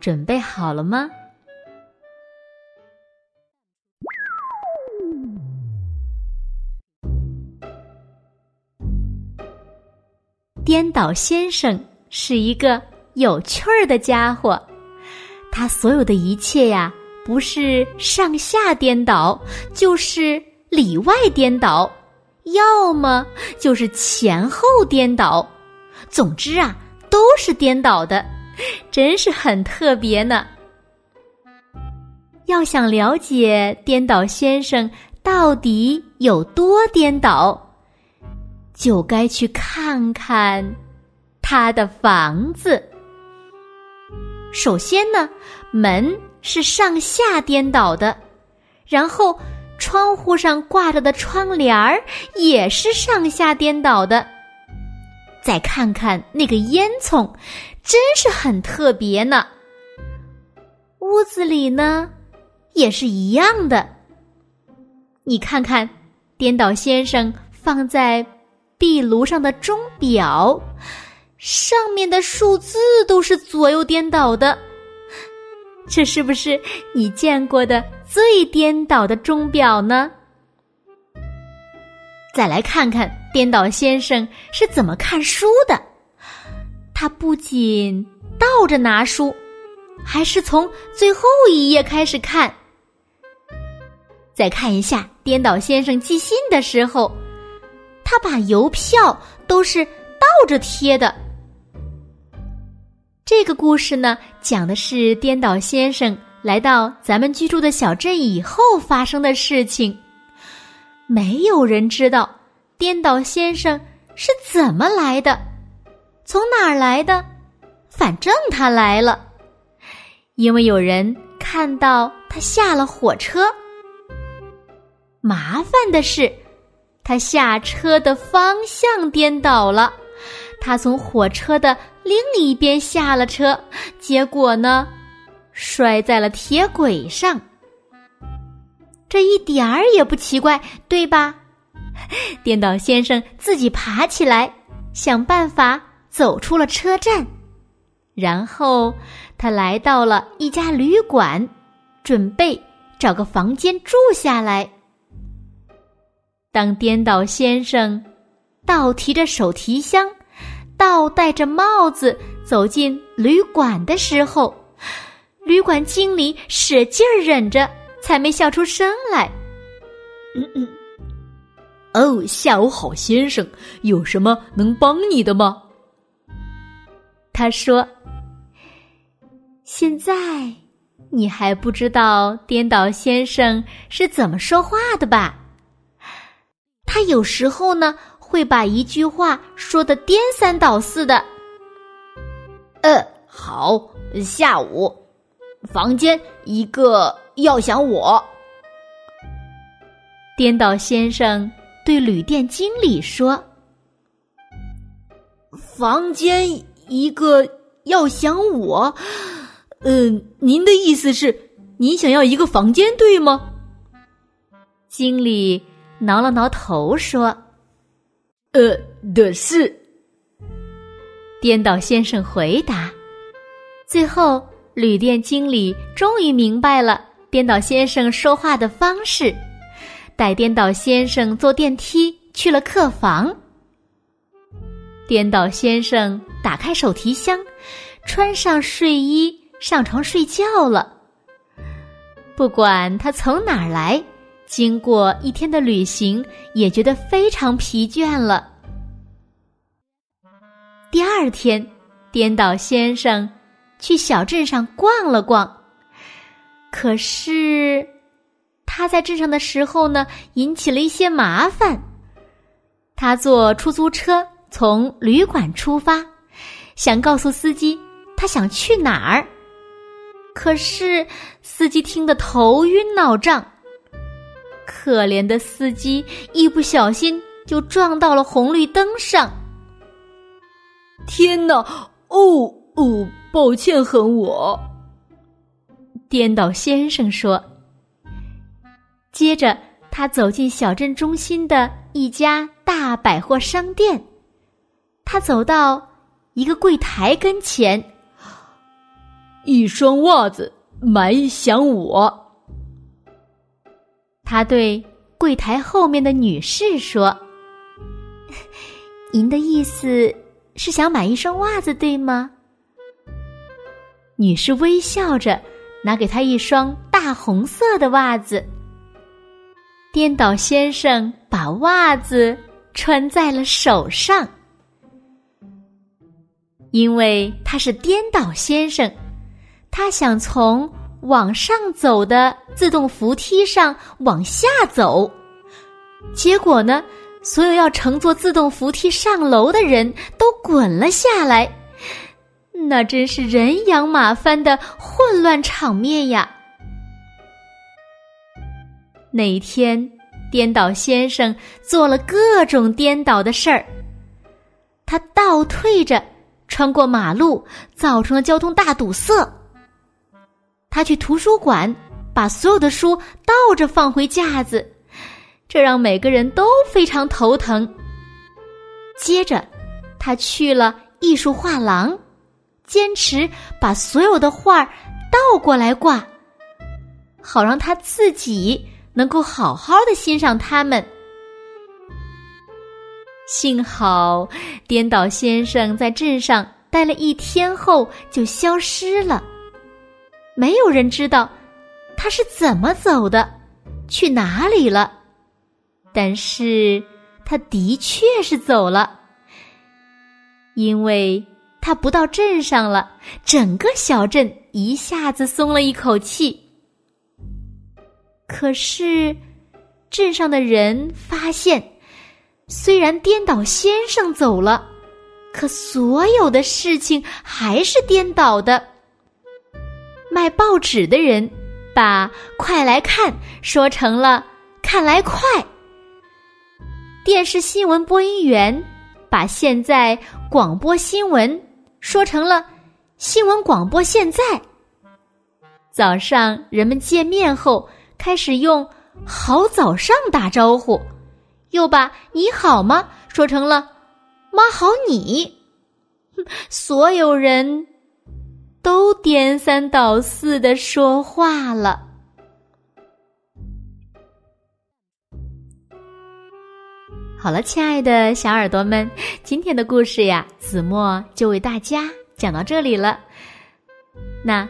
准备好了吗？颠倒先生是一个有趣儿的家伙，他所有的一切呀，不是上下颠倒，就是里外颠倒，要么就是前后颠倒，总之啊，都是颠倒的。真是很特别呢。要想了解颠倒先生到底有多颠倒，就该去看看他的房子。首先呢，门是上下颠倒的，然后窗户上挂着的窗帘儿也是上下颠倒的。再看看那个烟囱。真是很特别呢。屋子里呢，也是一样的。你看看，颠倒先生放在壁炉上的钟表，上面的数字都是左右颠倒的。这是不是你见过的最颠倒的钟表呢？再来看看颠倒先生是怎么看书的。他不仅倒着拿书，还是从最后一页开始看。再看一下颠倒先生寄信的时候，他把邮票都是倒着贴的。这个故事呢，讲的是颠倒先生来到咱们居住的小镇以后发生的事情。没有人知道颠倒先生是怎么来的。从哪儿来的？反正他来了，因为有人看到他下了火车。麻烦的是，他下车的方向颠倒了，他从火车的另一边下了车，结果呢，摔在了铁轨上。这一点儿也不奇怪，对吧？颠倒先生自己爬起来，想办法。走出了车站，然后他来到了一家旅馆，准备找个房间住下来。当颠倒先生倒提着手提箱、倒戴着帽子走进旅馆的时候，旅馆经理使劲儿忍着，才没笑出声来。嗯嗯，哦，下午好，先生，有什么能帮你的吗？他说：“现在你还不知道颠倒先生是怎么说话的吧？他有时候呢会把一句话说的颠三倒四的。呃，好，下午房间一个要想我。”颠倒先生对旅店经理说：“房间。”一个要想我，嗯，您的意思是，您想要一个房间，对吗？经理挠了挠头说：“呃，的是。”颠倒先生回答。最后，旅店经理终于明白了颠倒先生说话的方式，带颠倒先生坐电梯去了客房。颠倒先生。打开手提箱，穿上睡衣，上床睡觉了。不管他从哪儿来，经过一天的旅行，也觉得非常疲倦了。第二天，颠倒先生去小镇上逛了逛，可是他在镇上的时候呢，引起了一些麻烦。他坐出租车从旅馆出发。想告诉司机他想去哪儿，可是司机听得头晕脑胀。可怜的司机一不小心就撞到了红绿灯上。天哪！哦哦，抱歉，很我。颠倒先生说。接着，他走进小镇中心的一家大百货商店。他走到一个柜台跟前，一双袜子，买想我。他对柜台后面的女士说：“ 您的意思是想买一双袜子，对吗？”女士微笑着拿给他一双大红色的袜子。颠倒先生把袜子穿在了手上，因为他是颠倒先生，他想从往上走的自动扶梯上往下走。结果呢，所有要乘坐自动扶梯上楼的人都滚了下来，那真是人仰马翻的混乱场面呀！那一天，颠倒先生做了各种颠倒的事儿。他倒退着穿过马路，造成了交通大堵塞。他去图书馆，把所有的书倒着放回架子，这让每个人都非常头疼。接着，他去了艺术画廊，坚持把所有的画倒过来挂，好让他自己。能够好好的欣赏他们。幸好颠倒先生在镇上待了一天后就消失了，没有人知道他是怎么走的，去哪里了。但是他的确是走了，因为他不到镇上了，整个小镇一下子松了一口气。可是，镇上的人发现，虽然颠倒先生走了，可所有的事情还是颠倒的。卖报纸的人把“快来看”说成了“看来快”，电视新闻播音员把现在广播新闻说成了“新闻广播现在”。早上人们见面后。开始用“好早上”打招呼，又把“你好吗”说成了“妈好你”。所有人都颠三倒四的说话了。好了，亲爱的小耳朵们，今天的故事呀，子墨就为大家讲到这里了。那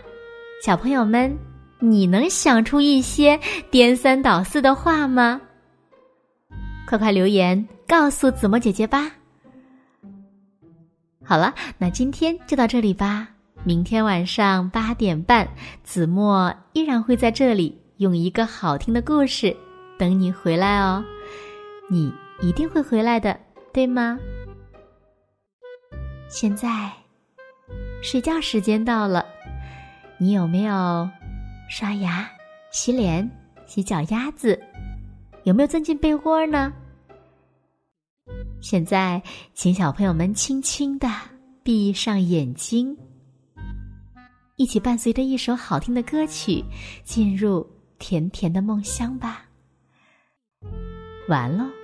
小朋友们。你能想出一些颠三倒四的话吗？快快留言告诉子墨姐姐吧。好了，那今天就到这里吧。明天晚上八点半，子墨依然会在这里用一个好听的故事等你回来哦。你一定会回来的，对吗？现在睡觉时间到了，你有没有？刷牙、洗脸、洗脚丫子，有没有钻进被窝呢？现在，请小朋友们轻轻的闭上眼睛，一起伴随着一首好听的歌曲，进入甜甜的梦乡吧。完了。